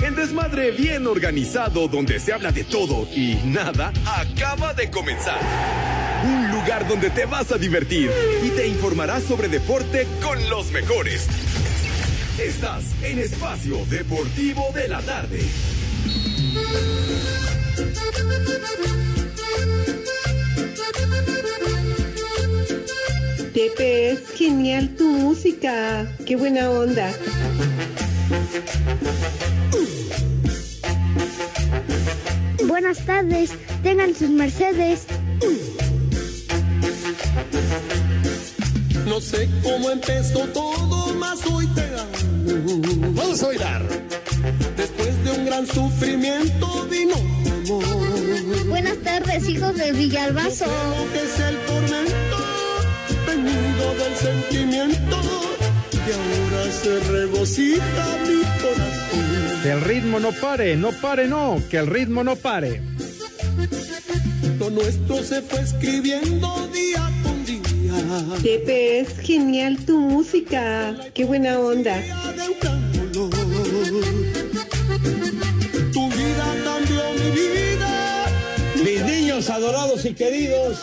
El desmadre bien organizado donde se habla de todo y nada acaba de comenzar. Un lugar donde te vas a divertir y te informarás sobre deporte con los mejores. Estás en Espacio Deportivo de la Tarde. Pepe, es genial tu música. Qué buena onda. Buenas tardes, tengan sus mercedes. No sé cómo empezó todo, más hoy te amo. Vamos a bailar. Después de un gran sufrimiento vino amor. Buenas tardes, hijos de No sé Villalbazo. lo que es el tormento, venido del sentimiento, se regocija mi corazón. Que el ritmo no pare, no pare, no, que el ritmo no pare. Lo nuestro se fue escribiendo día con día. Pepe, es genial tu música. Qué buena onda. Tu vida cambió mi vida. Mis niños adorados y queridos,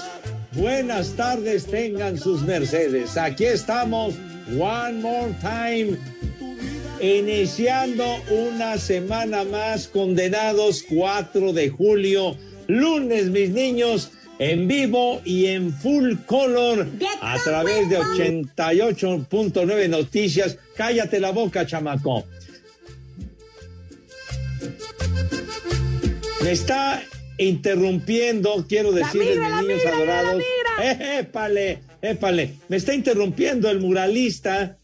buenas tardes, tengan sus mercedes. Aquí estamos, one more time, iniciando una semana más, condenados 4 de julio, lunes, mis niños, en vivo y en full color a través de 88.9 Noticias. Cállate la boca, chamaco. Me está interrumpiendo, quiero decirles, mis niños adorados. Épale, épale. Me está interrumpiendo el muralista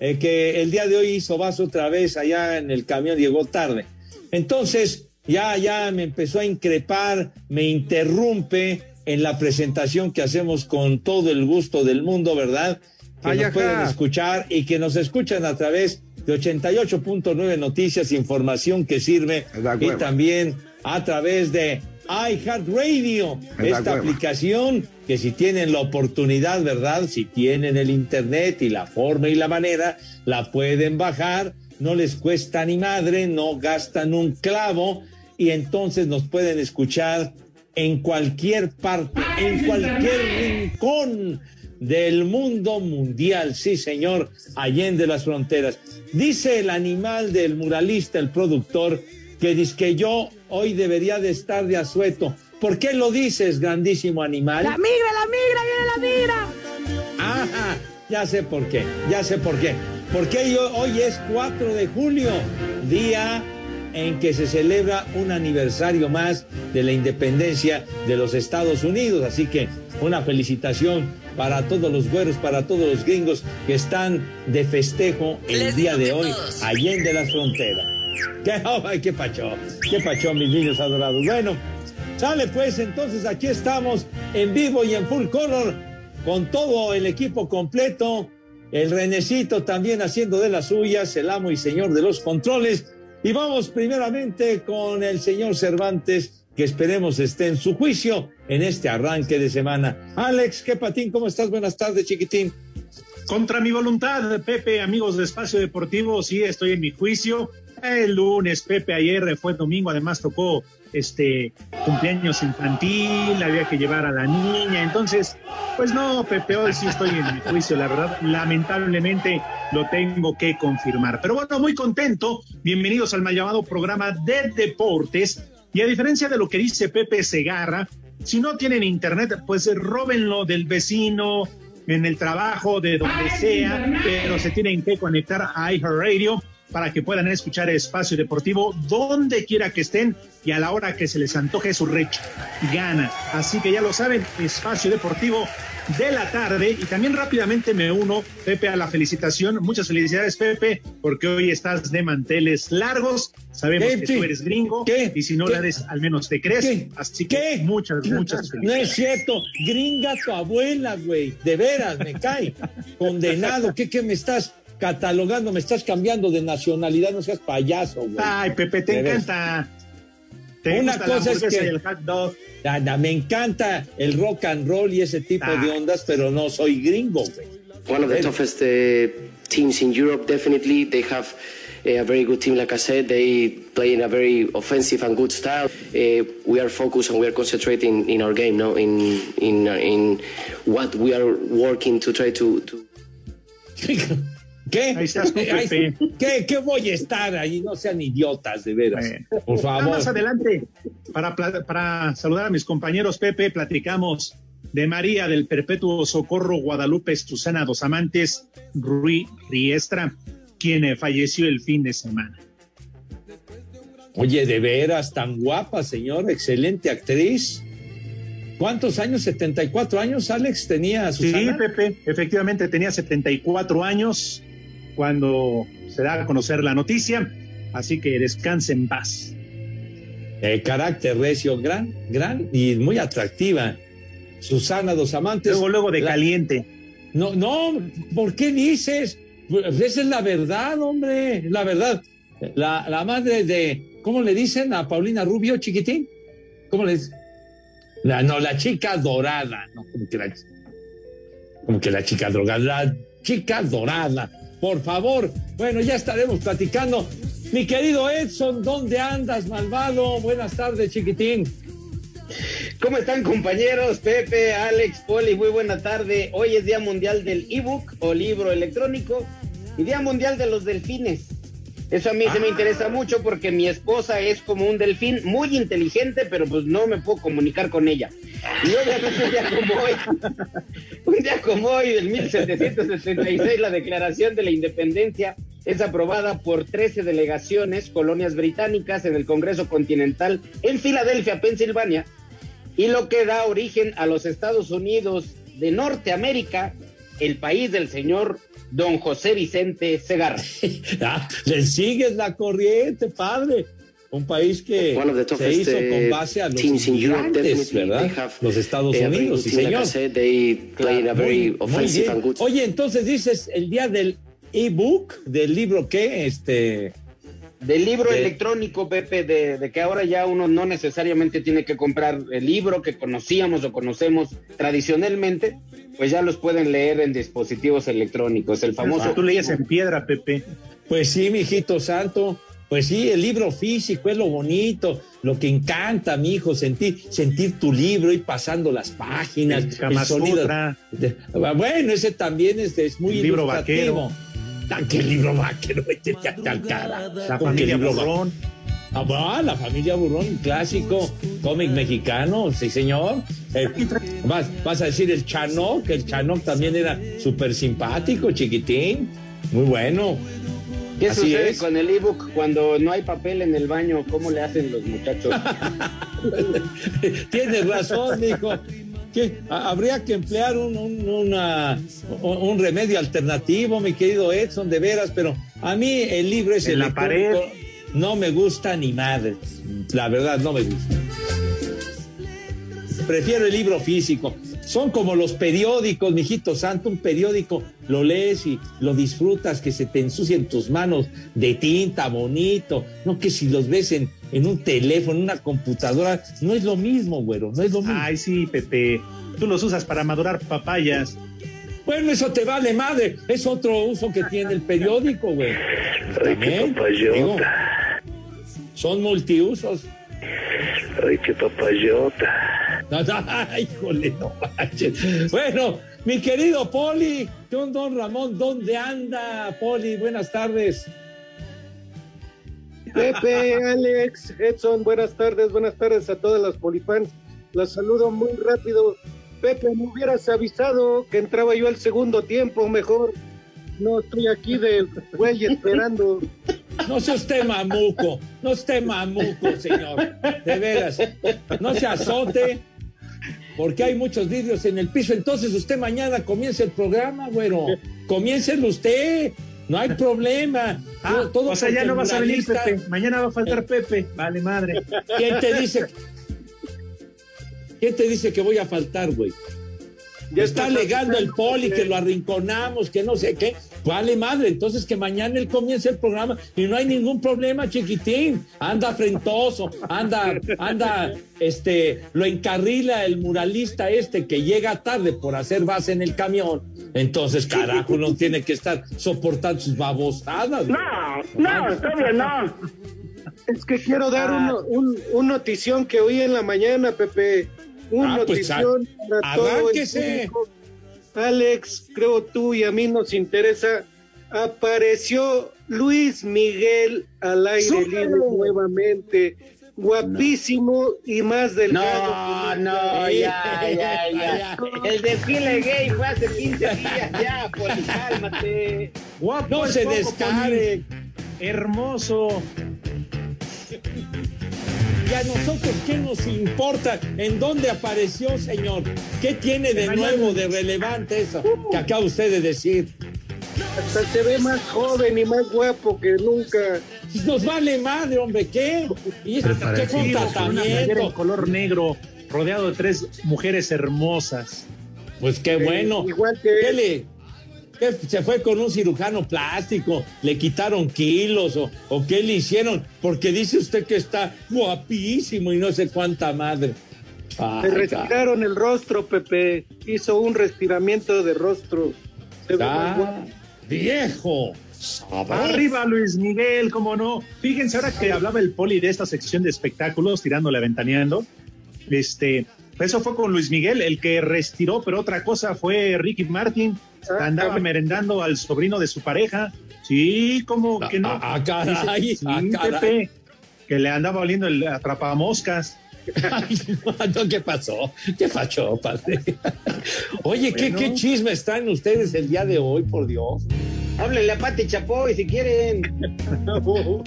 eh, que el día de hoy hizo vaso otra vez allá en el camión, llegó tarde. Entonces, ya, ya me empezó a increpar, me interrumpe en la presentación que hacemos con todo el gusto del mundo, ¿verdad? Que Ay, nos ajá. pueden escuchar y que nos escuchan a través de 88.9 Noticias, información que sirve y también a través de iHeartRadio, la esta hueva. aplicación que si tienen la oportunidad, ¿verdad? Si tienen el internet y la forma y la manera, la pueden bajar, no les cuesta ni madre, no gastan un clavo y entonces nos pueden escuchar en cualquier parte, en cualquier rincón del mundo mundial, sí señor, allende las fronteras. Dice el animal del muralista, el productor, que dice que yo hoy debería de estar de asueto. ¿Por qué lo dices, grandísimo animal? La migra, la migra, viene la migra. Ajá, ya sé por qué, ya sé por qué. Porque yo- hoy es 4 de julio, día en que se celebra un aniversario más de la independencia de los Estados Unidos. Así que una felicitación para todos los güeros, para todos los gringos que están de festejo el día de hoy, allende las fronteras. ¿Qué, ay, qué pacho, qué pacho, mis niños adorados. Bueno, sale pues, entonces aquí estamos en vivo y en full color con todo el equipo completo. El Renecito también haciendo de las suyas, el amo y señor de los controles. Y vamos primeramente con el señor Cervantes, que esperemos esté en su juicio en este arranque de semana. Alex, ¿qué patín? ¿Cómo estás? Buenas tardes, chiquitín. Contra mi voluntad, Pepe, amigos de Espacio Deportivo, sí estoy en mi juicio. El lunes, Pepe, ayer fue domingo, además tocó este cumpleaños infantil, había que llevar a la niña, entonces, pues no, Pepe, hoy sí estoy en mi juicio, la verdad, lamentablemente lo tengo que confirmar. Pero bueno, muy contento, bienvenidos al mal llamado programa de deportes, y a diferencia de lo que dice Pepe Segarra, si no tienen internet, pues róbenlo del vecino, en el trabajo, de donde sea, pero se tienen que conectar a iHeartRadio para que puedan escuchar Espacio Deportivo donde quiera que estén y a la hora que se les antoje su recha gana. Así que ya lo saben, Espacio Deportivo de la tarde y también rápidamente me uno, Pepe, a la felicitación. Muchas felicidades, Pepe, porque hoy estás de manteles largos. Sabemos ¿Qué? que tú eres gringo ¿Qué? y si no ¿Qué? lo eres, al menos te crees. ¿Qué? Así que ¿Qué? muchas, muchas No felicidades. es cierto, gringa tu abuela, güey. De veras, me cae. Condenado. ¿Qué, qué me estás catalogando? Me estás cambiando de nacionalidad, no seas payaso, güey. Ay, Pepe, te veras. encanta. Te Una gusta la cosa es hamburguesa que- el hot dog. Me encanta el rock and roll y ese tipo Ah. de ondas, pero no soy gringo, güey. one of the toughest uh, teams in Europe. Definitely, they have a very good team, like I said. They play in a very offensive and good style. Uh, we are focused and we are concentrating in our game, no, in in in what we are working to try to. to... ¿Qué? Ahí estás tú, Pepe. ¿Qué, ¿Qué voy a estar ahí? No sean idiotas, de veras. Por favor. Más adelante, para, para saludar a mis compañeros, Pepe, platicamos de María del Perpetuo Socorro Guadalupe Susana Dos Amantes Rui Riestra, quien eh, falleció el fin de semana. Oye, de veras, tan guapa, señor, excelente actriz. ¿Cuántos años? ¿74 años, Alex, tenía Susana? Sí, Pepe, efectivamente tenía 74 años cuando se da a conocer la noticia, así que descanse en paz. De carácter recio, gran, gran y muy atractiva. Susana Dos Amantes. Luego, luego de La- caliente. No, no, ¿por qué dices? Pues esa es la verdad, hombre, la verdad. La, la madre de, ¿cómo le dicen a Paulina Rubio, chiquitín? ¿Cómo le dicen? La, no, la chica dorada, no, como que la, como que la chica drogada, la chica dorada, por favor. Bueno, ya estaremos platicando. Mi querido Edson, ¿dónde andas, malvado? Buenas tardes, chiquitín. ¿Cómo están compañeros? Pepe, Alex, Poli, muy buena tarde. Hoy es Día Mundial del ebook o libro electrónico y Día Mundial de los Delfines. Eso a mí se me interesa mucho porque mi esposa es como un delfín muy inteligente, pero pues no me puedo comunicar con ella. Y obviamente un día como hoy, un día como hoy, del 1776, la Declaración de la Independencia es aprobada por 13 delegaciones, colonias británicas en el Congreso Continental en Filadelfia, Pensilvania, y lo que da origen a los Estados Unidos de Norteamérica, el país del señor don José Vicente Segarra. Ah, le sigues la corriente, padre. Un país que se hizo con uh, base a los teams in Europe, inmigrantes, definitely. ¿verdad? Los Estados very Unidos, sí, señor. said. They play in a very Muy- muy offensive bien. and good Oye, entonces dices el día del ebook, del libro qué, este, Del libro De- electrónico, Pepe, de, de que ahora ya uno no necesariamente tiene que comprar el libro que conocíamos o conocemos tradicionalmente, pues ya los pueden leer en dispositivos electrónicos. El famoso. Tú leías en piedra, Pepe. pues sí, mijito santo. Pues sí, el libro físico es lo bonito, lo que encanta, mi hijo, sentir, sentir tu libro y pasando las páginas, El sonido. Bueno, ese también es, es muy El libro ilustrativo. Ah, ¿Qué libro vaquero? Vete ya tan cara. La ¿Con qué familia libro va- Borrón. Ah, la familia Burrón, un clásico cómic mexicano, sí señor. Eh, vas, vas a decir el Chanoc, el Chanoc también era súper simpático, chiquitín, muy bueno. ¿Qué Así sucede es. con el ebook cuando no hay papel en el baño? ¿Cómo le hacen los muchachos? Tienes razón, dijo. Que habría que emplear un, un- una- un- remedio alternativo, mi querido Edson, de veras, pero a mí el libro es En la pared. no me gusta ni madre. La verdad, no me gusta. Prefiero el libro físico. Son como los periódicos, mijito santo, un periódico lo lees y lo disfrutas, que se te ensucien tus manos de tinta, bonito. No que si los ves en, en un teléfono, en una computadora, no es lo mismo, güero, no es lo mismo. Ay, sí, Pepe. Tú los usas para madurar papayas. Bueno, eso te vale madre, es otro uso que tiene el periódico, güey. También, digo, son multiusos. Ay, qué papayota. Ay, híjole, no manches. Bueno, mi querido Poli, don Don Ramón, ¿dónde anda, Poli? Buenas tardes. Pepe, Alex, Edson, buenas tardes, buenas tardes a todas las polifans. Las saludo muy rápido. Pepe, me hubieras avisado que entraba yo al segundo tiempo, mejor. No estoy aquí de güey esperando. No se usted mamuco, no esté mamuco, señor. De veras, no se azote, porque hay muchos vidrios en el piso. Entonces usted mañana comienza el programa, güero. Comiéncelo usted, no hay problema. Ah, Todo o sea, ya no vas a venir, Pepe. Mañana va a faltar Pepe. Vale, madre. ¿Quién te dice? ¿Quién te dice que voy a faltar, güey? Ya está alegando el poli que lo arrinconamos, que no sé qué. Vale madre, entonces que mañana él comience el programa y no hay ningún problema, chiquitín. Anda frentoso, anda, anda, este, lo encarrila el muralista este que llega tarde por hacer base en el camión. Entonces, carajo, no tiene que estar soportando sus babosadas. No, no, todavía no. Es que quiero dar un, un, un notición que oí en la mañana, Pepe. Un Ah, pues, notición para todo el arránquese. público. Alex, creo tú y a mí nos interesa. Apareció Luis Miguel al aire libre nuevamente. Guapísimo y más delgado. No, no, ya, ya, ya. El desfile gay fue hace 15 días, ya, Poli, cálmate. Guapo No se descare. Hermoso. ¿Y a nosotros qué nos importa? ¿En dónde apareció, señor? ¿Qué tiene de nuevo, de relevante eso que acaba usted de decir? Hasta se ve más joven y más guapo que nunca. Nos vale madre, hombre, ¿qué? ¿Y qué en contratamiento? color negro, rodeado de tres mujeres hermosas. Pues qué bueno. Igual que ¿Qué se fue con un cirujano plástico? ¿Le quitaron kilos o, o qué le hicieron? Porque dice usted que está guapísimo y no sé cuánta madre. Le respiraron el rostro, Pepe. Hizo un respiramiento de rostro. Se. Ah, viejo. Arriba Luis Miguel, cómo no. Fíjense, ahora que hablaba el poli de esta sección de espectáculos, tirándole, ventaneando, este, eso fue con Luis Miguel, el que restiró, pero otra cosa fue Ricky Martin, andaba merendando al sobrino de su pareja. Sí, como que no. Ah, ah, caray, Dice, ah, sí, caray. Pepe, que le andaba oliendo el atrapamoscas. Ay, no, ¿Qué pasó? ¿Qué pasó, padre? Oye, ¿qué, Bueno. qué chisme están ustedes el día de hoy, por Dios? Háblenle a Pati Chapoy si quieren. Bueno,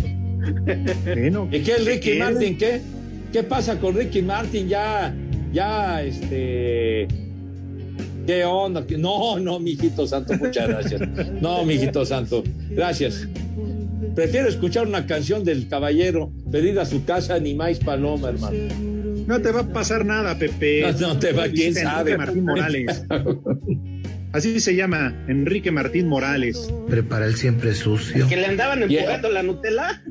¿Y qué el Ricky. Martin? ¿Qué? ¿Qué pasa con Ricky Martin? Ya, ya, este. ¿Qué onda? ¿Qué- No, no, mijito santo, muchas gracias. No, mijito santo, gracias. Prefiero escuchar una canción del caballero pedida a su casa ni más paloma, hermano. no te va a pasar nada, Pepe. No, no te va, quién sabe. Enrique Martín Morales. Así se llama, Enrique Martín Morales. Prepara el siempre sucio. Que le andaban Yeah. empujando la Nutella.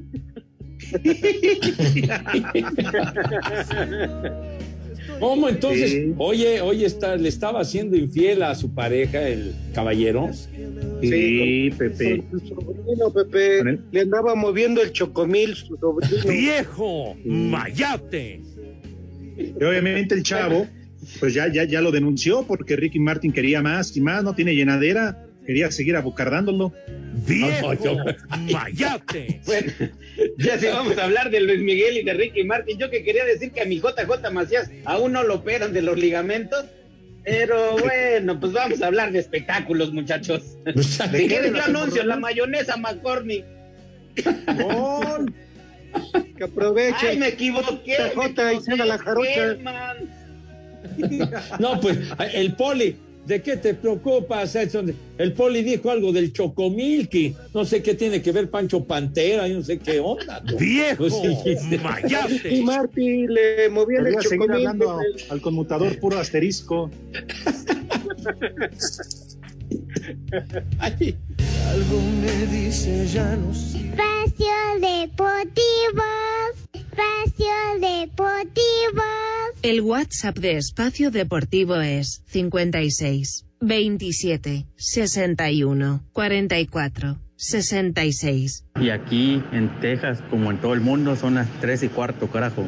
¿Cómo entonces? Sí. Oye, oye, está, le estaba haciendo infiel a su pareja, el caballero. Sí, Pepe. Su sobrino, Pepe, Con él. le andaba moviendo el chocomil, su sobrino. ¡Viejo! ¡Mayate! Y obviamente el chavo, pues ya, ya, ya lo denunció porque Ricky Martin quería más y más, no tiene llenadera, quería seguir abocardándolo. ¡Viejo! No, no, ¡Mayate! Bueno, ya si vamos a hablar de Luis Miguel y de Ricky Martin, yo que quería decir que a mi JJ Macías aún no lo operan de los ligamentos. Pero bueno, pues vamos a hablar de espectáculos, muchachos. Si quieres, yo anuncio la mayonesa McCormick. ¡Gol! Que aproveche. ¡Ay, me equivoqué! JJ y la jarocha. man. No, pues el poli, ¿de qué te preocupas, Edson? El poli dijo algo del chocomilky. No sé qué tiene que ver Pancho Pantera, yo no sé qué onda. tú. ¡Viejo! Pues, sí, sí. Y ¡Mayate! Marty le movía el Quería seguir chocomil. hablando Pepe. al conmutador puro asterisco. Ay, Algo me dice ya no sé. Espacio Deportivo. Espacio Deportivo. El WhatsApp de Espacio Deportivo es 56 27 61 44 66. Y aquí en Texas, como en todo el mundo, son las 3 y cuarto, carajo.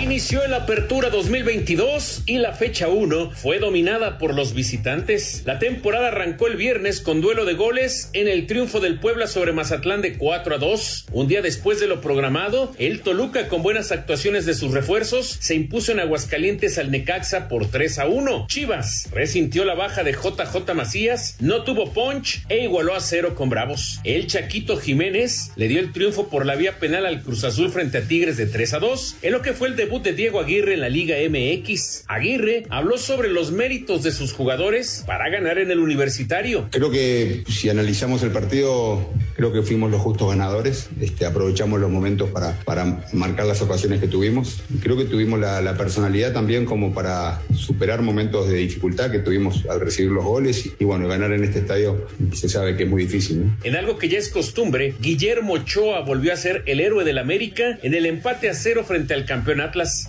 Inició el Apertura 2022 y la fecha 1 fue dominada por los visitantes. La temporada arrancó el viernes con duelo de goles en el triunfo del Puebla sobre Mazatlán de 4 a 2. Un día después de lo programado, el Toluca con buenas actuaciones de sus refuerzos se impuso en Aguascalientes al Necaxa por 3 a 1. Chivas resintió la baja de JJ Macías, no tuvo punch e igualó a cero con Bravos. El Chaquito Jiménez le dio el triunfo por la vía penal al Cruz Azul frente a Tigres de 3 a 2, en lo que fue el debut de Diego Aguirre en la Liga MX. Aguirre habló sobre los méritos de sus jugadores para ganar en el universitario. Creo que si analizamos el partido creo que fuimos los justos ganadores, este, aprovechamos los momentos para, para marcar las ocasiones que tuvimos. Creo que tuvimos la, la personalidad también como para superar momentos de dificultad que tuvimos al recibir los goles y, y bueno, ganar en este estadio se sabe que es muy difícil. ¿no? En algo que ya es costumbre, Guillermo Ochoa volvió a ser el héroe del América en el empate a cero frente al campeón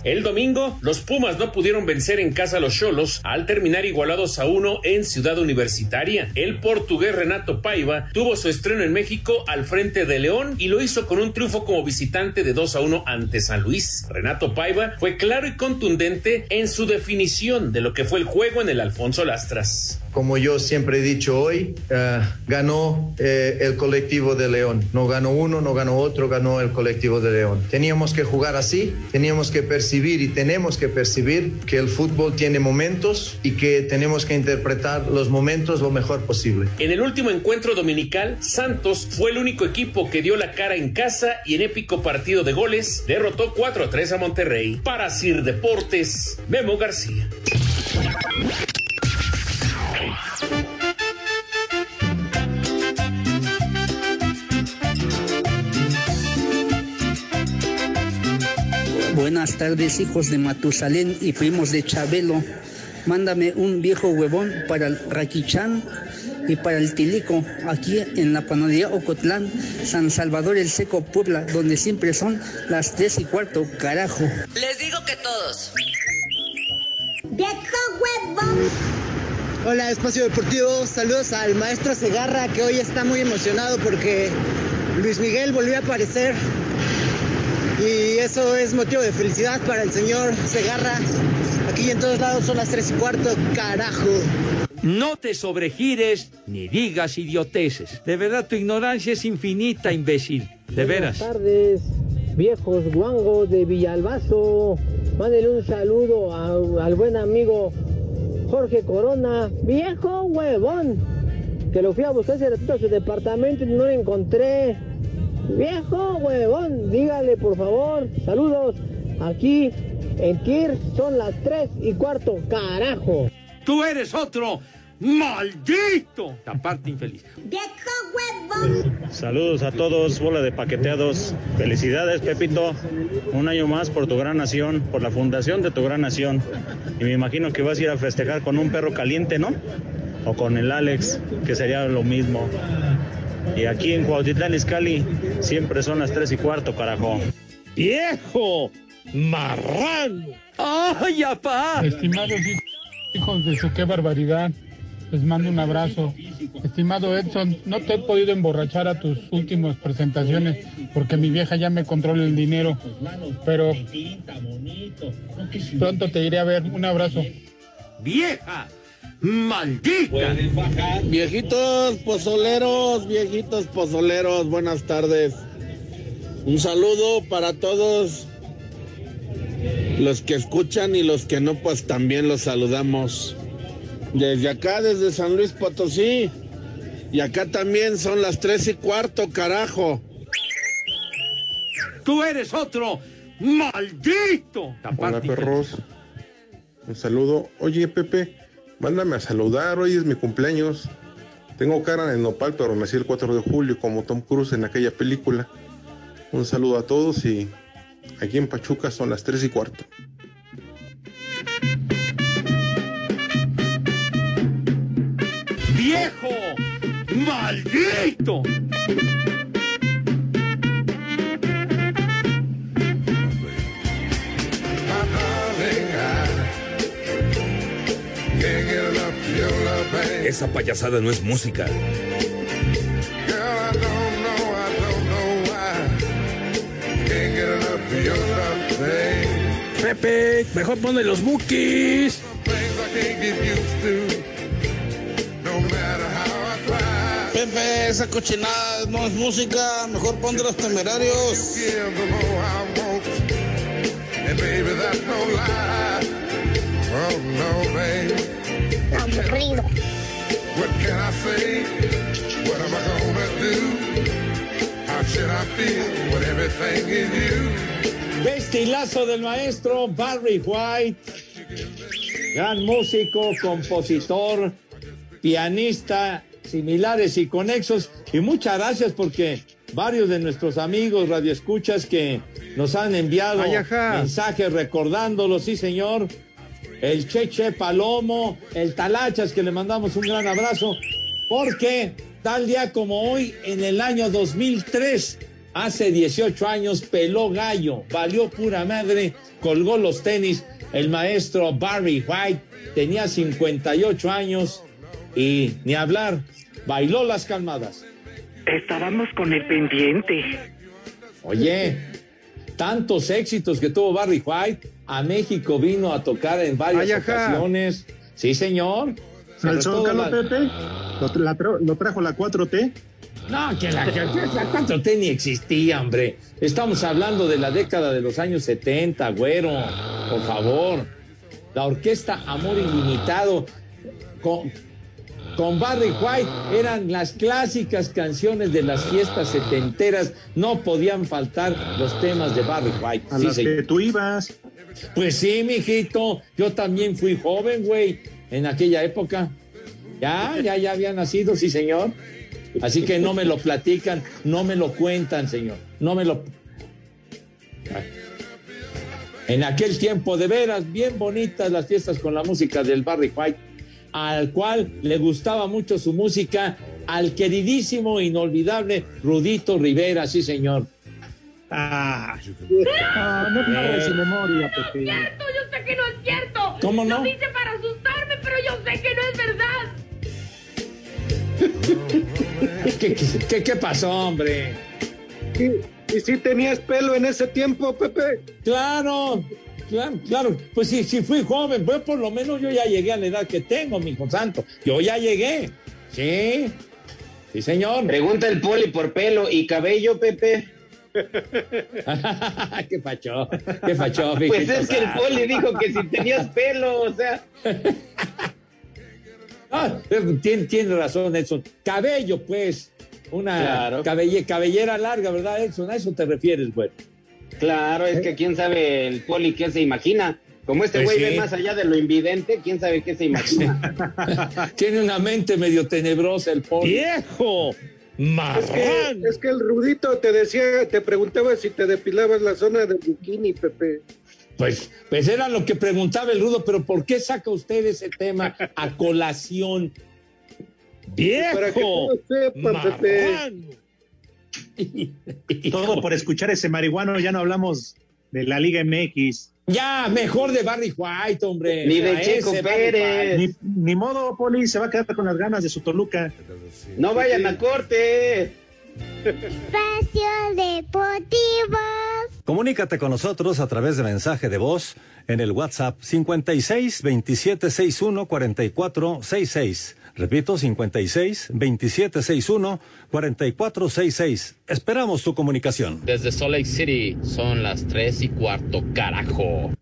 El domingo, los Pumas no pudieron vencer en casa a los Cholos al terminar igualados a uno en Ciudad Universitaria. El portugués Renato Paiva tuvo su estreno en México al frente de León y lo hizo con un triunfo como visitante de 2 a 1 ante San Luis. Renato Paiva fue claro y contundente en su definición de lo que fue el juego en el Alfonso Lastras. Como yo siempre he dicho hoy, eh, ganó eh, el colectivo de León. No ganó uno, no ganó otro, ganó el colectivo de León. Teníamos que jugar así, teníamos que percibir y tenemos que percibir que el fútbol tiene momentos y que tenemos que interpretar los momentos lo mejor posible. En el último encuentro dominical, Santos fue el único equipo que dio la cara en casa y en épico partido de goles derrotó 4 a 3 a Monterrey. Para Sir Deportes, Memo García. Buenas tardes, hijos de Matusalén y primos de Chabelo. Mándame un viejo huevón para el Raquichán y para el Tilico, aquí en la panadería Ocotlán, San Salvador el Seco, Puebla, donde siempre son las tres y cuarto, carajo. Les digo que todos. ¡Viejo huevón! Hola, Espacio Deportivo. Saludos al maestro Segarra, que hoy está muy emocionado porque Luis Miguel volvió a aparecer. Y eso es motivo de felicidad para el señor Segarra. Aquí en todos lados son las tres y cuarto, carajo. No te sobregires ni digas idioteces. De verdad, tu ignorancia es infinita, imbécil. De veras. Buenas tardes, viejos guangos de Villalbazo. Mándele un saludo a- al buen amigo Jorge Corona. Viejo huevón. Que lo fui a buscar hace ratito a su departamento y no lo encontré. Viejo huevón, dígale por favor. Saludos. Aquí en Kir son las tres y cuarto, carajo. Tú eres otro maldito. La parte infeliz. ¡Viejo huevón! Saludos a todos, bola de paqueteados. Felicidades, Pepito. Un año más por tu gran nación, por la fundación de tu gran nación. Y me imagino que vas a ir a festejar con un perro caliente, ¿no? O con el Alex, que sería lo mismo. Y aquí en Cuautitlán Izcalli siempre son las tres y cuarto, carajo. ¡Viejo! ¡Marrano! ¡Ay, apá! Estimados hij- hijos de su qué barbaridad, les mando un abrazo. Estimado Edson, no te he podido emborrachar a tus últimas presentaciones porque mi vieja ya me controla el dinero, pero pronto te iré a ver. Un abrazo. ¡Vieja! ¡Maldita! Viejitos pozoleros, viejitos pozoleros, buenas tardes. Un saludo para todos los que escuchan y los que no, pues también los saludamos. Desde acá, desde San Luis Potosí. Y acá también son las tres y cuarto, carajo. ¡Tú eres otro maldito! La Hola perros, un saludo. Oye Pepe, mándame a saludar, hoy es mi cumpleaños. Tengo cara de nopal, pero nací el 4 de julio como Tom Cruise en aquella película. Un saludo a todos y aquí en Pachuca son las 3 y cuarto. ¡Viejo! ¡Maldito! Esa payasada no es música. Pepe, mejor ponle los bookies. Pepe, esa cochinada no es música, mejor ponte los temerarios. Aburrido. What can I say? What am I gonna do? How should I feel when everything is you? Estilazo del maestro Barry White, gran músico, compositor, pianista, similares y conexos. Y muchas gracias porque varios de nuestros amigos radioescuchas que nos han enviado mensajes recordándolo, sí señor. El Cheche Palomo, el Talachas, que le mandamos un gran abrazo, porque tal día como hoy, en el año 2003, hace 18 años, peló gallo, valió pura madre, colgó los tenis. El maestro Barry White tenía 58 años y ni hablar, bailó las calmadas. Estábamos con el pendiente. Oye, tantos éxitos que tuvo Barry White, a México vino a tocar en varias ocasiones. Sí, señor. ¿Al Zócalo, la- Pepe? ¿Lo, la tra- lo trajo la 4T? No, que la, que la 4T ni existía, hombre. Estamos hablando de la década de los años 70, güero. Por favor. La orquesta Amor Ilimitado con, con Barry White eran las clásicas canciones de las fiestas setenteras. No podían faltar los temas de Barry White. A Sí, las que tú ibas. Pues sí, mijito. Yo también fui joven, güey, en aquella época. Ya, ya, ya había nacido, sí, señor. Así que no me lo platican, no me lo cuentan, señor. No me lo. En aquel tiempo, de veras, bien bonitas las fiestas con la música del Barry White, al cual le gustaba mucho su música, al queridísimo, inolvidable Rudito Rivera, sí, señor. Ah, ah, no Eh. su memoria, Pepe. cierto, yo sé que no es cierto. ¿Cómo no? Lo dice para asustarme, pero yo sé que no es verdad. ¿Qué, qué, qué- qué pasó, hombre? ¿Y, y si tenías pelo en ese tiempo, Pepe? Claro, claro, claro. Pues sí, sí fui joven, pues por lo menos yo ya llegué a la edad que tengo, mi hijo santo. Yo ya llegué. Sí, sí, señor. Pregunta el poli por pelo y cabello, Pepe. qué fachó, qué fachó, Pues mijito es que el poli dijo que si tenías pelo, o sea. Ah, tiene, tiene razón, Edson. Cabello, pues. Una Claro. cabelle- cabellera larga, ¿verdad, Edson? A eso te refieres, güey. Claro, es que quién sabe el poli qué se imagina. Como este Pues güey sí. ve más allá de lo invidente, quién sabe qué se imagina. Tiene una mente medio tenebrosa el pobre. ¡Viejo! Es que, es que el Rudito te decía, te preguntaba si te depilabas la zona del bikini, Pepe. Pues, pues era lo que preguntaba el Rudo, pero ¿por qué saca usted ese tema a colación? Para que ¡Viejo! todos sepan, Pepe. Todo por escuchar ese marihuano, ya no hablamos de la Liga MX. Ya, mejor de Barry White, hombre. Ni de A Checo Pérez. Ni modo, Poli, se va a quedar con las ganas de su Toluca. No vayan a corte. Espacio Deportivo. Comunícate con nosotros a través de mensaje de voz en el WhatsApp 56 27 61 44 66. Repito, 56 27 61 44 66. Esperamos tu comunicación. Desde Salt Lake City son las tres y cuarto, carajo.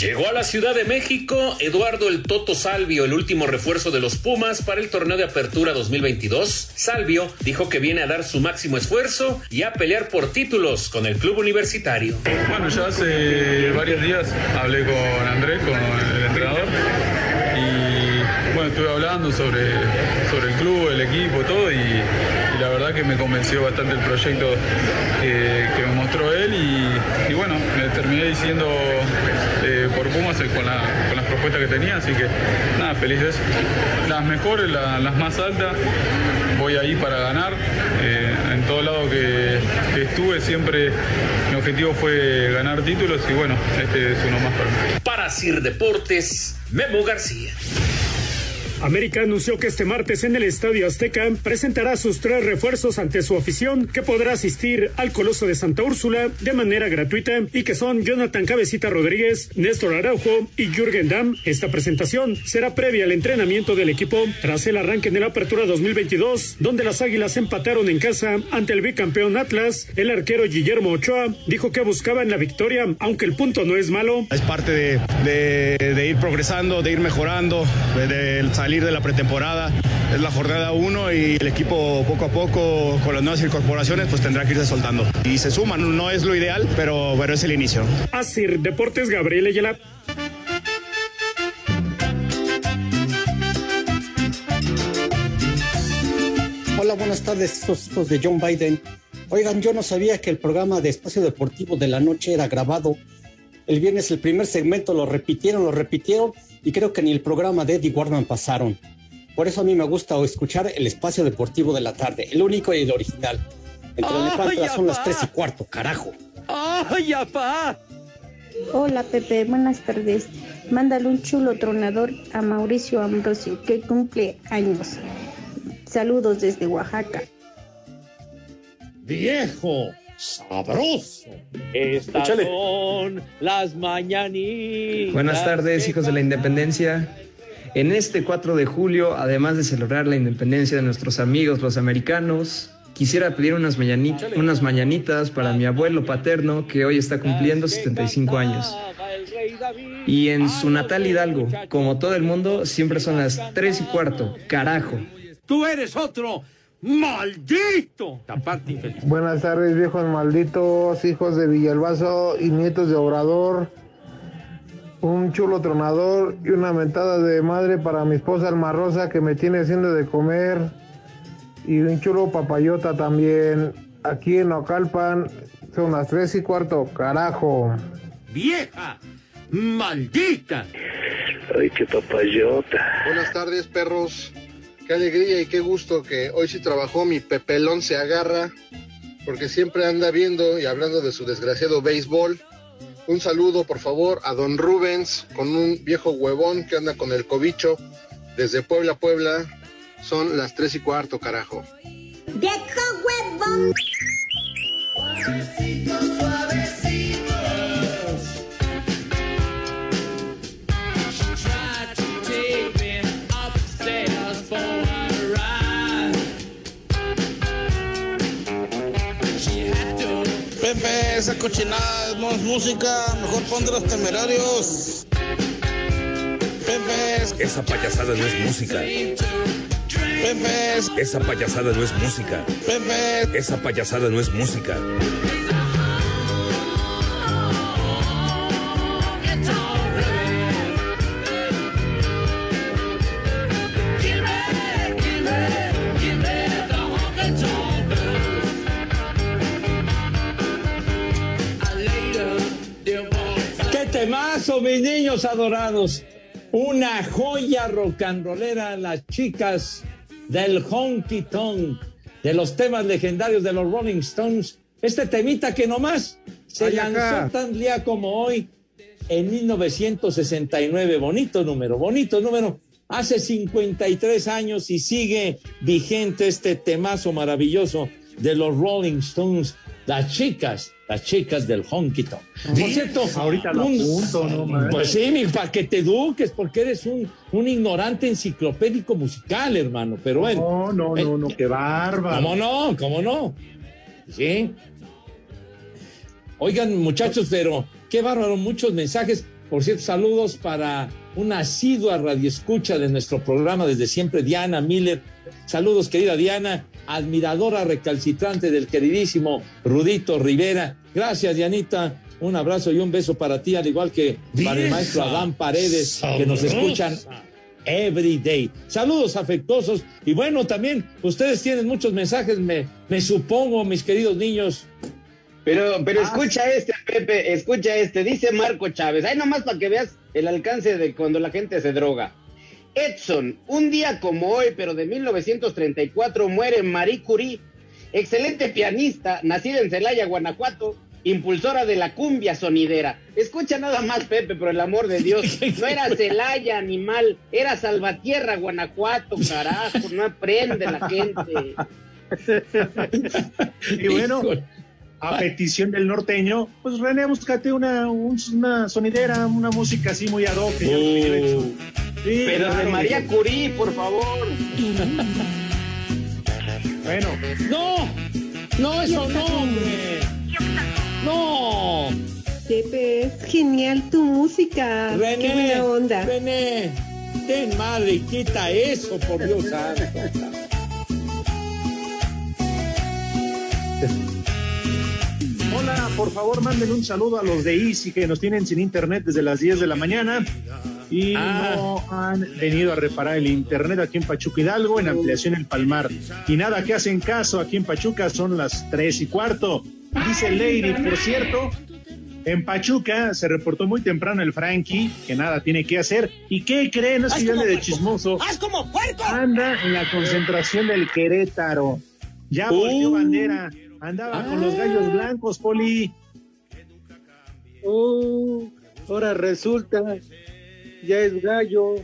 Llegó a la Ciudad de México Eduardo el Toto Salvio, el último refuerzo de los Pumas para el torneo de apertura 2022. Salvio dijo que viene a dar su máximo esfuerzo y a pelear por títulos con el club universitario. Bueno, ya hace varios días hablé con Andrés, con el estuve hablando sobre, sobre el club, el equipo, todo, y, la verdad que me convenció bastante el proyecto que, que me mostró él, y, bueno, me terminé diciendo eh, por Pumas eh, con, la- con las propuestas que tenía, así que nada, feliz de eso. Las mejores, la- las más altas, voy ahí para ganar. Eh, en todo lado que, que estuve siempre mi objetivo fue ganar títulos y bueno, este es uno más para mí. Para Sir Deportes, Memo García. América anunció que este martes en el Estadio Azteca presentará sus tres refuerzos ante su afición que podrá asistir al Coloso de Santa Úrsula de manera gratuita y que son Jonathan Cabecita Rodríguez, Néstor Araujo y Jürgen Damm. Esta presentación será previa al entrenamiento del equipo tras el arranque de la Apertura 2022, donde las Águilas empataron en casa ante el bicampeón Atlas. El arquero Guillermo Ochoa dijo que buscaban la victoria, aunque el punto no es malo. Es parte de, ir progresando, de ir mejorando, de la pretemporada. Es la jornada 1 y el equipo poco a poco con las nuevas incorporaciones pues tendrá que irse soltando. Y se suman, no es lo ideal, pero, pero es el inicio. Asir Deportes Gabriel Ayala. Hola, buenas tardes, estos hijos de John Biden. Oigan, yo no sabía que el programa de Espacio Deportivo de la noche era grabado. El viernes el primer segmento lo repitieron, lo repitieron y creo que ni el programa de Eddie Warman pasaron. Por eso a mí me gusta escuchar el Espacio Deportivo de la tarde, el único y el original. Entre ¡Ay, son las tres y cuarto, carajo. ¡Ay, apá! Hola Pepe, buenas tardes. Mándale un chulo tronador a Mauricio Ambrosio, que cumple años. Saludos desde Oaxaca. ¡Viejo! ¡Sabroso! Estas Échale. son las mañanitas. Buenas tardes, hijos de la independencia. En este 4 de julio, además de celebrar la independencia de nuestros amigos los americanos, quisiera pedir unas, mañani- unas mañanitas para mi abuelo paterno que hoy está cumpliendo 75 años. Y en su natal Hidalgo, como todo el mundo, siempre son las 3 y cuarto. Carajo. ¡Tú eres otro! ¡Maldito! Taparte infeliz. Buenas tardes, viejos malditos, hijos de Villalbazo y nietos de Obrador. Un chulo tronador y una mentada de madre para mi esposa Alma Rosa que me tiene haciendo de comer. Y un chulo papayota también. Aquí en Ocalpan son las tres y cuarto, carajo. ¡Vieja! ¡Maldita! Ay, qué papayota. Buenas tardes, perros. Qué alegría y qué gusto que hoy sí trabajó mi Pepelón se agarra, porque siempre anda viendo y hablando de su desgraciado béisbol. Un saludo, por favor, a don Rubens, con un viejo huevón que anda con el cobicho desde Puebla, Puebla. Son las tres y cuarto, carajo. ¡Viejo huevón! Pepe, esa cochinada no es música, mejor ponte los temerarios. Pepe, Esa payasada no es música. Pepe, Esa payasada no es música. Pepe. Esa payasada no es música. Temazo, mis niños adorados! Una joya rock and rollera, las chicas del honky tonk, de los temas legendarios de los Rolling Stones. Este temita que nomás se Ay, acá. lanzó tan día como hoy en 1969. Bonito número, bonito número. Hace 53 años y sigue vigente este temazo maravilloso de los Rolling Stones. Las chicas, las chicas del honky tonk. Por cierto, Ahorita lo un- apunto, no. Pues sí, mi, para que te eduques, porque eres un, un ignorante enciclopédico musical, hermano. Pero bueno. No, no, no, no, qué bárbaro. ¿Cómo no? ¿Cómo no? Sí. Oigan, muchachos, pero qué bárbaro, muchos mensajes. Por cierto, saludos para una asidua radioescucha de nuestro programa desde siempre, Diana Miller. Saludos, querida Diana, admiradora recalcitrante del queridísimo Rudito Rivera. Gracias, Dianita. Un abrazo y un beso para ti, al igual que para el maestro Adán Paredes, que nos escuchan every day. Saludos afectuosos. Y bueno, también ustedes tienen muchos mensajes, me, me supongo, mis queridos niños. Pero, pero escucha este, Pepe, escucha este. Dice Marco Chávez. Ahí nomás para que veas el alcance de cuando la gente se droga. Edson, un día como hoy, pero de 1934, muere Marie Curie, excelente pianista, nacida en Celaya, Guanajuato, impulsora de la cumbia sonidera. Escucha nada más, Pepe, por el amor de Dios. No era Celaya, animal, era Salvatierra, Guanajuato, carajo, no aprende la gente. Y bueno, a petición del norteño, pues René, búscate una, un- una sonidera, una música así muy ad hoc. que su- Sí, Pero de María. Curie, por favor. Bueno. No, no, eso no, hombre. No. Pepe, es genial tu música. René, Qué buena onda. René, ten madre quita eso, por Dios santo. Por favor, manden un saludo a los de Easy que nos tienen sin internet desde las 10 de la mañana. y Ah. no han venido a reparar el internet aquí en Pachuca Hidalgo, en ampliación El Palmar. Y nada que hacen caso aquí en Pachuca, son las tres y cuarto. Dice Lady, por cierto, en Pachuca se reportó muy temprano el Frankie, que nada tiene que hacer. ¿Y qué cree? No es que yo ande de chismoso. Anda en la concentración del Querétaro. Ya volvió Uh. bandera. Andaba con los gallos blancos, Poli. Oh, ahora resulta, ya es gallo.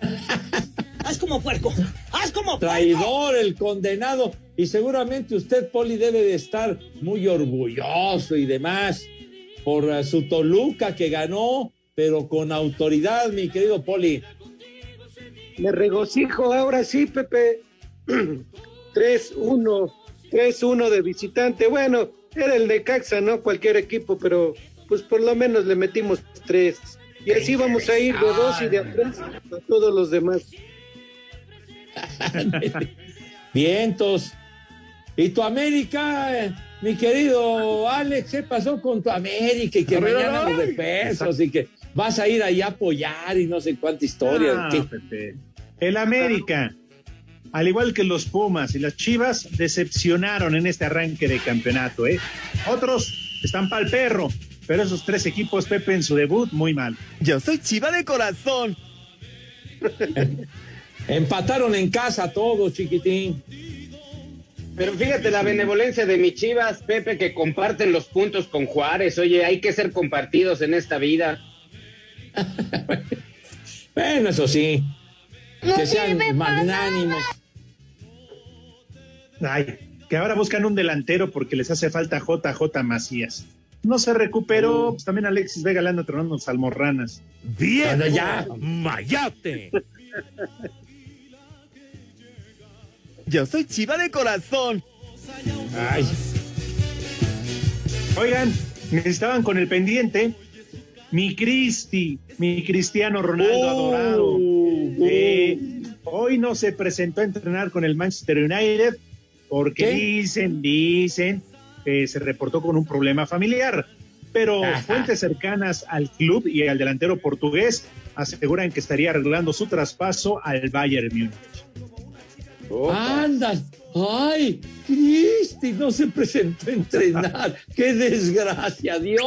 Haz como puerco. Haz como puerco. Traidor, el condenado. Y seguramente usted, Poli, debe de estar muy orgulloso y demás por eh, su Toluca que ganó, pero con autoridad, mi querido Poli. Me regocijo ahora sí, Pepe. 3-1, 3-1 de visitante. Bueno, era el Necaxa, ¿no? Cualquier equipo, pero pues por lo menos le metimos tres. Y así vamos a ir de dos y de atrás a todos los demás. Vientos. ¿Y tu América, eh, mi querido Alex? ¿Qué pasó con tu América? Y que mañana ay, los de pesos y que vas a ir ahí a apoyar y no sé cuánta historia. Ah, ¿Qué? Pepe. El América, al igual que los Pumas y las Chivas, decepcionaron en este arranque de campeonato. ¿eh? Otros están pa'l perro, pero esos tres equipos, Pepe, en su debut, muy mal. Yo soy chiva de corazón. Empataron en casa todos, chiquitín. Pero fíjate la benevolencia de mis chivas, Pepe, que comparten los puntos con Juárez. Oye, hay que ser compartidos en esta vida. Bueno, eso sí. No que sean para magnánimos. Ay, que ahora buscan un delantero porque les hace falta JJ Macías. No se recuperó, pues también Alexis Vega le anda tronando salmorranas. Anda ya. ¡Mayate! Yo soy chiva de corazón. Ay, Oigan, estaban con el pendiente. Mi Cristi, mi Cristiano Ronaldo adorado. Eh, hoy no se presentó a entrenar con el Manchester United porque ¿Qué? dicen, dicen que se reportó con un problema familiar. Pero Ajá. fuentes cercanas al club y al delantero portugués aseguran que estaría arreglando su traspaso al Bayern Múnich. anda. Ay, Cristi, no se presentó a entrenar. Qué desgracia, Dios.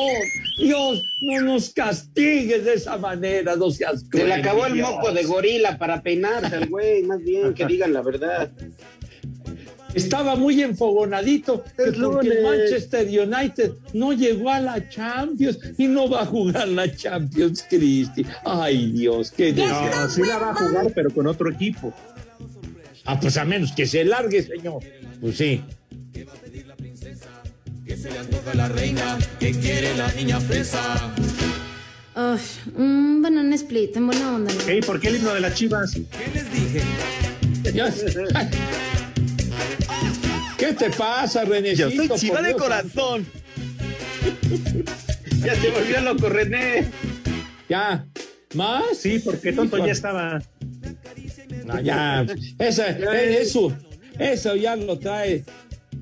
Dios, no nos castigues de esa manera, no seas Se cruel, le acabó el moco de gorila para peinarse al güey, más bien que digan la verdad. Estaba muy enfogonadito que Es porque el. Manchester United no llegó a la Champions y no va a jugar la Champions, Cristi. Ay, Dios, qué. No, sí la va a jugar, pero con otro equipo. Ah, pues a menos que se largue, señor. Pues sí. Ay, un banana split en buena onda. ¿no? ¿Por qué el himno de las chivas? Ya- ¿Qué te pasa, René? Yo soy chiva de corazón. Ya se volvió loco René. Ya. ¿Más? Sí, porque tonto ya estaba. No, ya. Esa, es, eso, eso ya lo trae.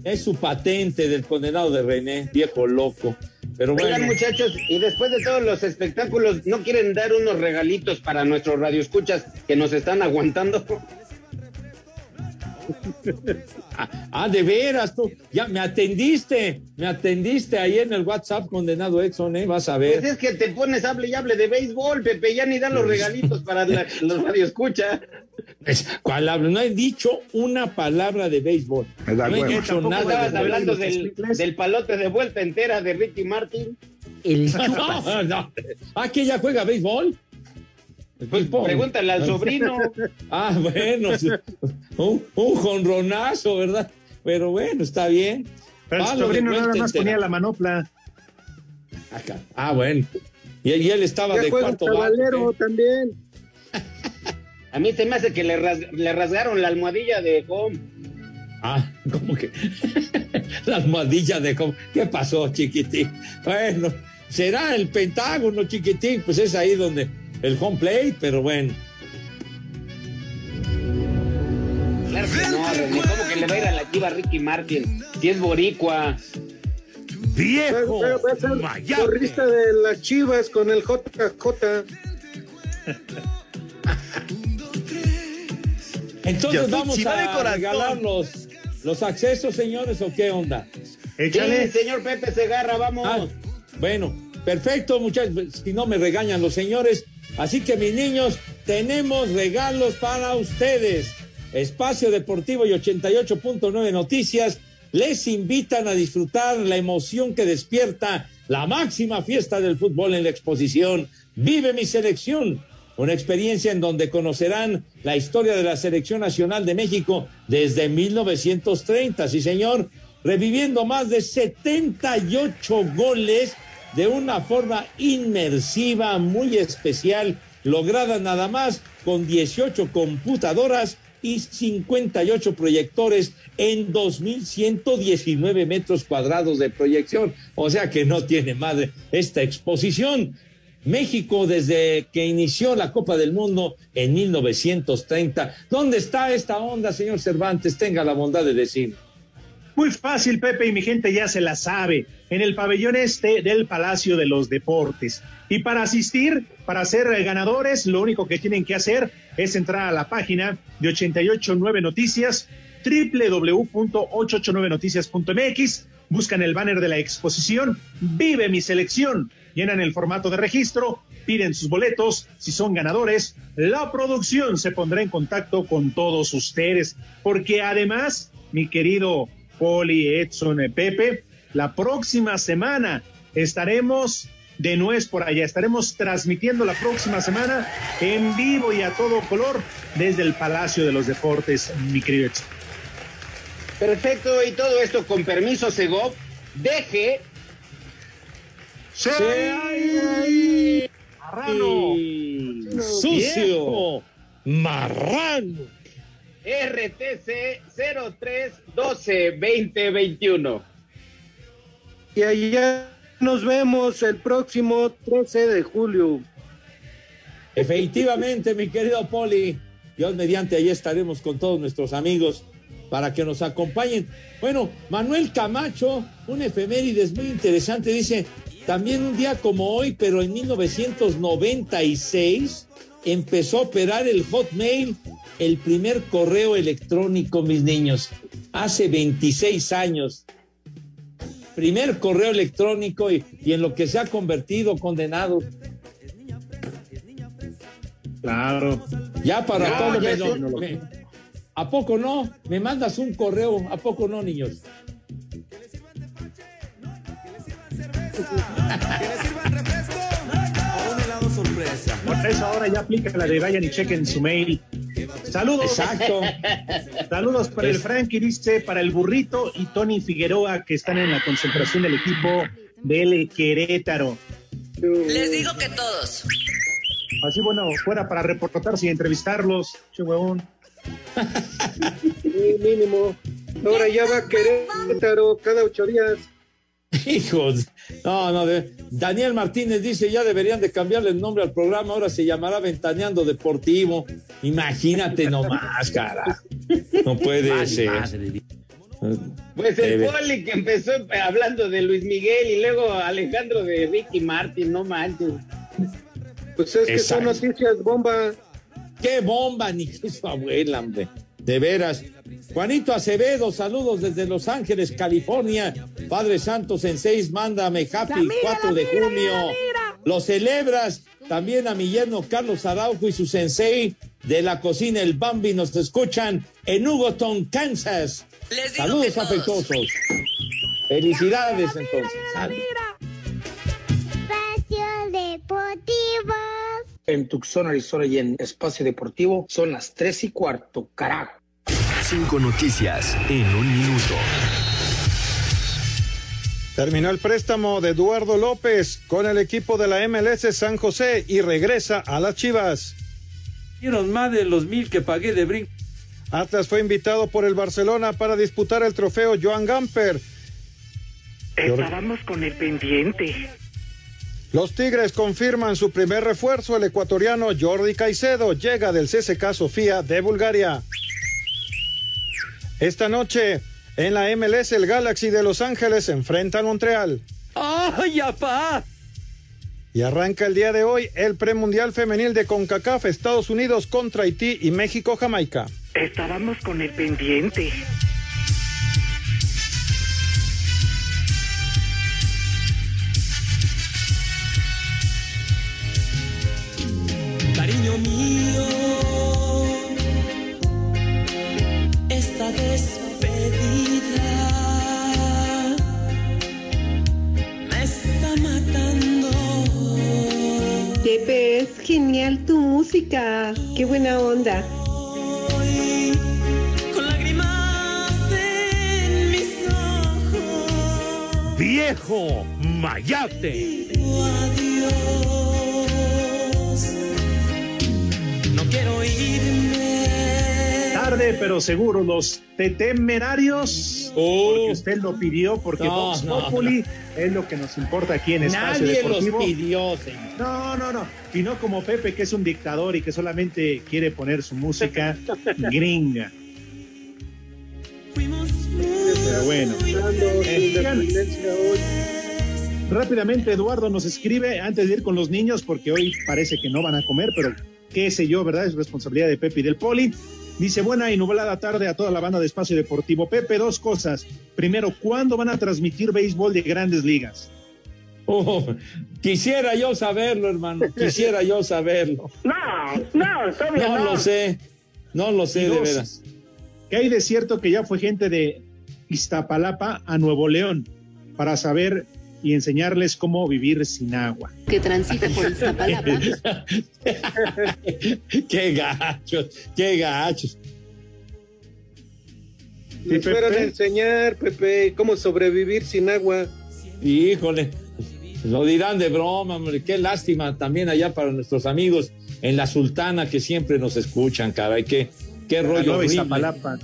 Es su patente del condenado de René, viejo loco. Pero bueno. Oigan, muchachos, y después de todos los espectáculos, ¿no quieren dar unos regalitos para nuestros radioescuchas que nos están aguantando? Ah, de veras, tú. Ya me atendiste. Me atendiste ahí en el WhatsApp, condenado Edson, ¿eh? Vas a ver. Pues es que te pones hable y hable de béisbol, Pepe, ya ni dan los regalitos para la- los radioescuchas. Es- ¿Cuál hablo? No he dicho una palabra de béisbol. No he dicho nada estabas de hablando del, del palote de vuelta entera de Ricky Martin. El No, no. ¿Ah, que ella juega béisbol? Pues pregúntale al sobrino. Ah, bueno, un, un jonronazo, ¿verdad? Pero bueno, está bien. Pero el Palo sobrino nada más entera. ponía la manopla. Acá. Ah, bueno. Y, y él estaba Ya de cuarto bate. Cabalero también. A mí se me hace que le, ras- le rasgaron la almohadilla de home. Ah, ¿cómo que? la almohadilla de cómo. ¿Qué pasó, chiquitín? Bueno, será el Pentágono, chiquitín, pues es ahí donde el home plate, pero bueno. Claro que no, René. ¿Cómo que le va a ir a la chiva Ricky Martin? Si es boricua. ¡Viejo! Va a ser ¡Mayate! porrista de las chivas con el JJ. Entonces Yo vamos a regalar los, los accesos, señores, o qué onda. Sí, señor Pepe Segarra, vamos. Ah, bueno, perfecto, muchachos. Si no me regañan los señores. Así que, mis niños, tenemos regalos para ustedes. Espacio Deportivo y 88.9 Noticias les invitan a disfrutar la emoción que despierta la máxima fiesta del fútbol en la exposición Vive mi selección. Una experiencia en donde conocerán la historia de la Selección Nacional de México desde 1930, sí señor, reviviendo más de 78 goles de una forma inmersiva, muy especial, lograda nada más con 18 computadoras y 58 proyectores en 2.119 metros cuadrados de proyección. O sea que no tiene madre esta exposición. México desde que inició la Copa del Mundo en 1930. ¿Dónde está esta onda, señor Cervantes? Tenga la bondad de decir. Muy fácil, Pepe, y mi gente ya se la sabe. En el pabellón este del Palacio de los Deportes. Y para asistir, para ser eh, ganadores, lo único que tienen que hacer es entrar a la página de 889 Noticias, www.889noticias.mx, buscan el banner de la exposición, vive mi selección, llenan el formato de registro, piden sus boletos, si son ganadores, la producción se pondrá en contacto con todos ustedes, porque además, mi querido Poli, Edson, eh, Pepe, la próxima semana estaremos de nuez por allá. Estaremos transmitiendo la próxima semana en vivo y a todo color desde el Palacio de los Deportes, mi querido Edson. Perfecto, y todo esto con permiso, Segov. Deje. ¡Sí! ¡Marrano! ¡Sucio! ¡Marrano! RTC 0312 2021. Y allá nos vemos el próximo 13 de julio. Efectivamente, mi querido Poli, Dios mediante, ahí estaremos con todos nuestros amigos para que nos acompañen. Bueno, Manuel Camacho, un efemérides muy interesante, dice, también un día como hoy, pero en 1996, empezó a operar el Hotmail, el primer correo electrónico, mis niños, hace 26 años. Primer correo electrónico y, y en lo que se ha convertido condenado. Claro. Ya para Ya, todo ya me- me- me- ¿A poco no? Me mandas un correo, ¿a poco no, niños? Por eso ahora ya aplica la de vayan y chequen su mail. Saludos. Exacto. Saludos para el Frankie, dice, para el burrito y Tony Figueroa, que están en la concentración del equipo del Querétaro. Les digo que todos. Así, bueno, fuera para reportarse y entrevistarlos. Sí, mínimo. Ahora ya va Querétaro cada ocho días. Hijos, no, no, de- Daniel Martínez dice, ya deberían de cambiarle el nombre al programa, ahora se llamará Ventaneando Deportivo. Imagínate nomás, cara. No puede ser. Pues el Debe. Poli que empezó hablando de Luis Miguel y luego Alejandro de Ricky Martin, no manches. Pues es que son noticias bomba. ¡Qué bomba! Ni que su abuela, hombre. De veras. Juanito Acevedo, saludos desde Los Ángeles, California. Padre Santo Sensei, mándame happy La mira, 4 la de mira, junio. mira. Lo celebras. También a mi yerno Carlos Araujo y su sensei de la cocina El Bambi nos escuchan en Hugoton, Kansas. Les digo Saludos afectuosos. Felicidades entonces. Espacio Deportivo. En Tucson, Arizona y en Espacio Deportivo son las tres y cuarto, carajo. Cinco noticias en un minuto. Terminó el préstamo de Eduardo López con el equipo de la MLS San José y regresa a las Chivas. Dieron más de los mil que pagué de brinco. Atlas fue invitado por el Barcelona para disputar el trofeo Joan Gamper. Estábamos con el pendiente. Los Tigres confirman su primer refuerzo, el ecuatoriano Jordi Caicedo llega del CSK Sofía de Bulgaria. Esta noche, en la MLS, el Galaxy de Los Ángeles se enfrenta a Montreal. ¡Ay, apá! Y arranca el día de hoy el premundial femenil de CONCACAF, Estados Unidos contra Haití y México, Jamaica. Estábamos con el pendiente. Cariño mío, esta despedida me está matando. Pepe, es genial tu música. Qué buena onda. Con lágrimas en mis ojos. ¡Viejo mayate! Adiós. Irme. Tarde, pero seguro, los temerarios, porque usted lo pidió, porque No, Vox no, Populi es lo que nos importa aquí en Espacio Nadie los Deportivo. pidió, señor. No, no, no. Y no como Pepe, que es un dictador y que solamente quiere poner su música gringa. Pero bueno. Rápidamente, Eduardo nos escribe antes de ir con los niños, porque hoy parece que no van a comer, pero qué sé yo, ¿verdad? Es responsabilidad de Pepe y del Poli. Dice, buena y nublada tarde a toda la banda de Espacio Deportivo. Pepe, dos cosas. Primero, ¿cuándo van a transmitir béisbol de grandes ligas? Oh, quisiera yo saberlo, hermano. Quisiera yo saberlo. No, no, todavía No no. lo sé. No lo sé, de veras. Que hay de cierto que ya fue gente de Iztapalapa a Nuevo León para saber y enseñarles cómo vivir sin agua. que transita por Iztapalapa. qué gachos, qué gachos. Les fueron a enseñar, Pepe, cómo sobrevivir sin agua. Híjole, lo dirán de broma, hombre. Qué lástima también allá para nuestros amigos en la Sultana que siempre nos escuchan, caray. Qué, qué rollo nueva horrible. Iztapalapa.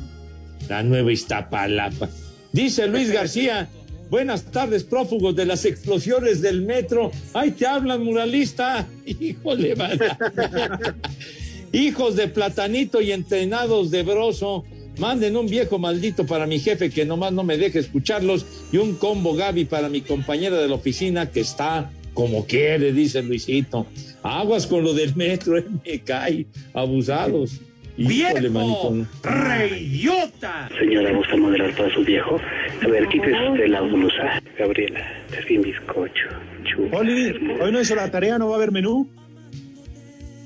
La nueva Iztapalapa. Dice Luis García. Buenas tardes, prófugos de las explosiones del metro. ¡Ay, te hablan, muralista! Híjole. Hijos de platanito y entrenados de broso. Manden un viejo maldito para mi jefe que nomás no me deje escucharlos y un combo Gaby para mi compañera de la oficina que está como quiere, dice Luisito. Aguas con lo del metro, eh, me cae. Abusados. Híjole, manito. ¡Reyota! Señora, ¿gusta moderar para su viejo? A ver, quítese usted la blusa. Gabriela, te vi bizcocho. Chupa. Hoy no hizo la tarea, no va a haber menú.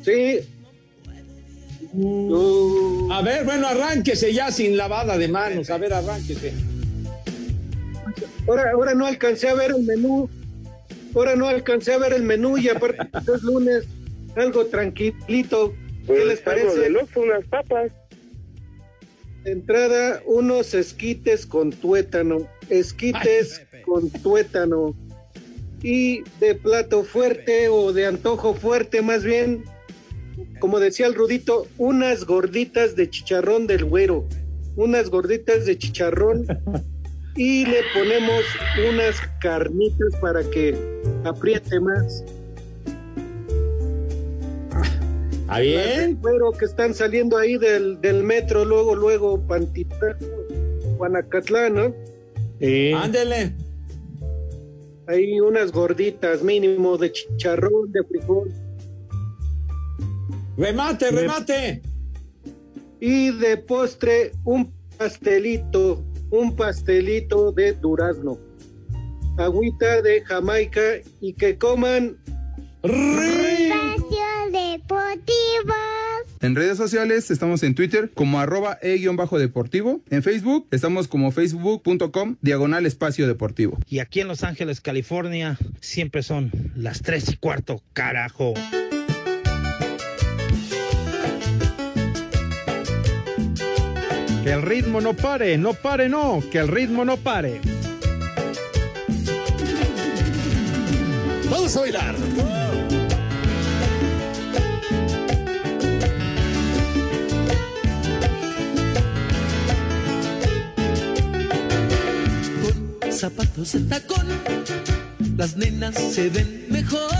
Sí. A ver, bueno, arránquese ya sin lavada de manos. A ver, arránquese. Ahora, ahora no alcancé a ver el menú. Ahora no alcancé a ver el menú y aparte es lunes. Algo tranquilito. ¿Qué Pues, les parece? del unas papas. De entrada, unos esquites con tuétano. Esquites con tuétano. Y de plato fuerte o de antojo fuerte más bien, como decía el Rudito, unas gorditas de chicharrón del güero. Unas gorditas de chicharrón y le ponemos unas carnitas para que apriete más. ¿Ah, bien? Pero que están saliendo ahí del, del metro, luego, luego, Pantita, Guanacatlán, ¿no? Ándele. Hay unas gorditas mínimo de chicharrón, de frijol. Remate, remate. Y de postre, un pastelito, un pastelito de durazno. Agüita de Jamaica y que coman Deportivo. En redes sociales estamos en Twitter como arroba e-deportivo. En Facebook estamos como facebook.com diagonal espacio deportivo. Y aquí en Los Ángeles, California, siempre son las tres y cuarto, carajo. Que el ritmo no pare, no pare, no, que el ritmo no pare. Vamos a bailar. Zapatos de tacón, las nenas se ven mejor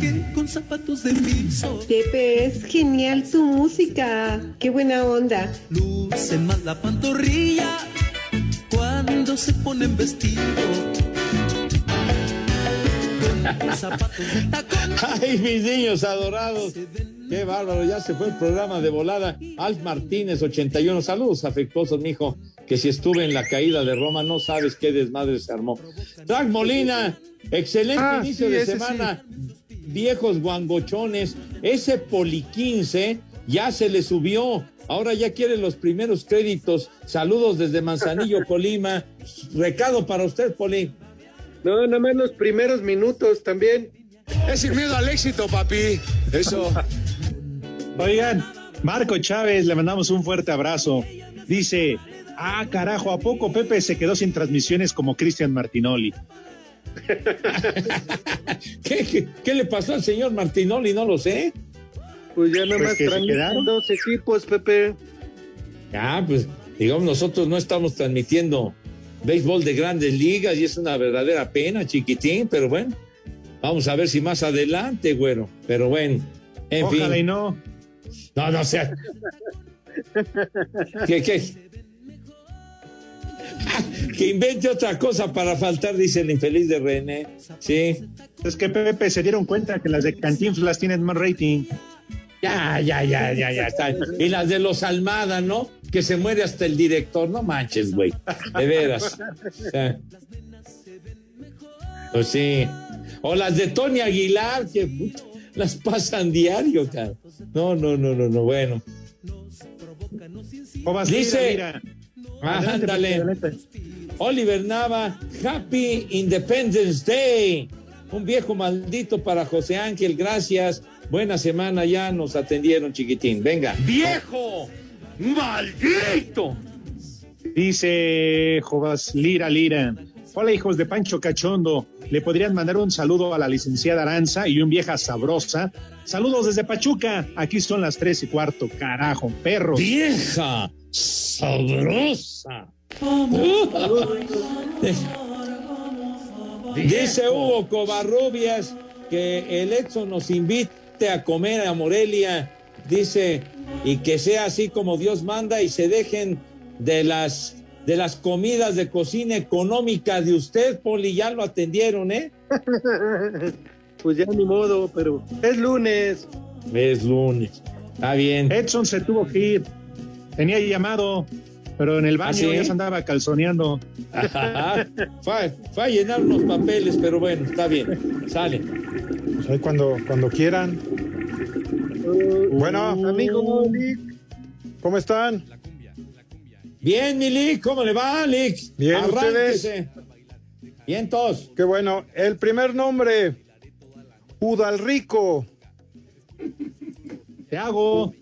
que con zapatos de piso. Pepe, es genial tu música. Qué buena onda. Luce más la pantorrilla cuando se ponen vestido. Con Ay, mis niños adorados. Qué bárbaro, ya se fue el programa de volada. Alf Martínez, 81. Saludos afectuosos, mijo. Que si estuve en la caída de Roma, no sabes qué desmadre se armó. Drag Molina, excelente Ah, inicio sí, de semana. Viejos guangochones. Ese Poli 15 ya se le subió. Ahora ya quiere los primeros créditos. Saludos desde Manzanillo, Colima. Recado para usted, Poli. No, nada más los primeros minutos también. Es sin miedo al éxito, papi. Eso. Oigan, Marco Chávez, le mandamos un fuerte abrazo. Dice, ah, carajo, ¿a poco Pepe se quedó sin transmisiones como Cristian Martinoli? ¿Qué, qué, qué le pasó al señor Martinoli? No lo sé. Pues ya nada Pues más transmiten quedaron. dos equipos, Pepe. Ah, pues digamos, nosotros no estamos transmitiendo béisbol de grandes ligas y es una verdadera pena, chiquitín, pero bueno, vamos a ver si más adelante, güero. Pero bueno, en Ojalá fin. y no. No, no sea. ¿Qué, qué? Que invente otra cosa para faltar, dice el infeliz de René. Sí. Es que Pepe se dieron cuenta que las de Cantinflas tienen más rating. Ya, ya, ya, ya, ya está. Y las de los Almada, ¿no? Que se muere hasta el director. No manches, güey. De veras. O sea, Pues sí. O las de Tony Aguilar, que las pasan diario, cara. No, no, no, no, no. Bueno. Dice- ándale. Pepe, adelante. Oliver Nava, Happy Independence Day. Un viejo maldito para José Ángel, gracias. Buena semana, ya nos atendieron, chiquitín. Venga. ¡Viejo! ¡Maldito! Dice Jovas Lira Lira. Hola, hijos de Pancho Cachondo. ¿Le podrían mandar un saludo a la licenciada Aranza y un vieja sabrosa? Saludos desde Pachuca. Aquí son las tres y cuarto. Carajo, perros. Vieja sabrosa. Dice Hugo Covarrubias que el Edson nos invite a comer a Morelia. Dice, y que sea así como Dios manda y se dejen de las de las comidas de cocina económica de usted, Poli, ya lo atendieron, ¿eh? Pues ya ni modo, pero es lunes. Es lunes. Está bien. Edson se tuvo que ir. Tenía llamado, pero en el baño ¿Ah, sí? ya se andaba calzoneando. Fue, fue a llenar unos papeles, pero bueno, está bien. Sale. Pues ahí cuando, cuando quieran. Bueno, Amigo ¿cómo están? Bien, Milik, ¿cómo le va, Lick? Bien, Arránquese. Bien, todos. Qué bueno. El primer nombre, Udalrico. Te hago.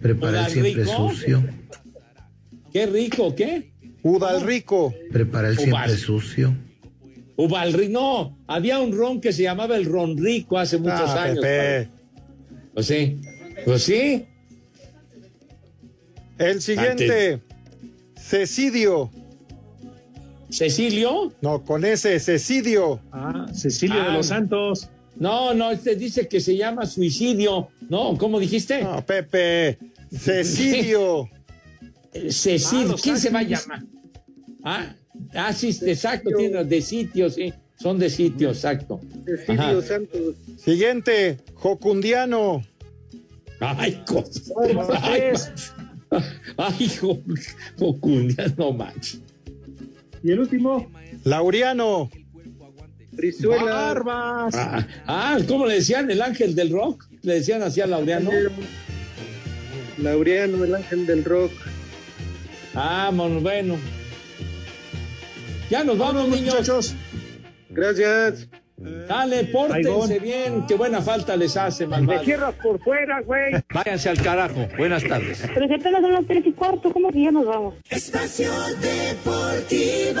Prepara el siempre sucio. Qué rico, ¿qué? Udalrico. Prepara el siempre sucio. Ubalri, no, había un ron que se llamaba el ron rico hace muchos Ah, años. Pepe. Pues sí, pues sí. El siguiente, Cecidio. ¿Cecilio? No, con ese, Cecidio. Ah, Cecilio de Ah. los Santos. No, no, este dice que se llama suicidio. No, ¿cómo dijiste? No, Pepe. Cecidio. Eh, Cecilio, Ah, ¿quién se va a llamar? Ah, ah, sí, exacto, tiene de sitio, sí. Son de sitio, exacto. Santos. Siguiente, Jocundiano. Ay, cosa. Ay, ay, jo- Jocundia, no manches. Y el último, Laureano. Brizuela. Barbas. Ah, ah, ¿cómo le decían? ¿El ángel del rock? Le decían así a Laureano. Laureano, el ángel del rock. Ah, bueno. Ya nos vamos, niños. muchachos. Gracias. Dale, pórtense bien. Qué buena falta les hace, Me malvado. cierras por fuera, güey. Váyanse al carajo. Buenas tardes. Pero si apenas son las tres y cuarto, ¿cómo que ya nos vamos? Espacio Deportivo.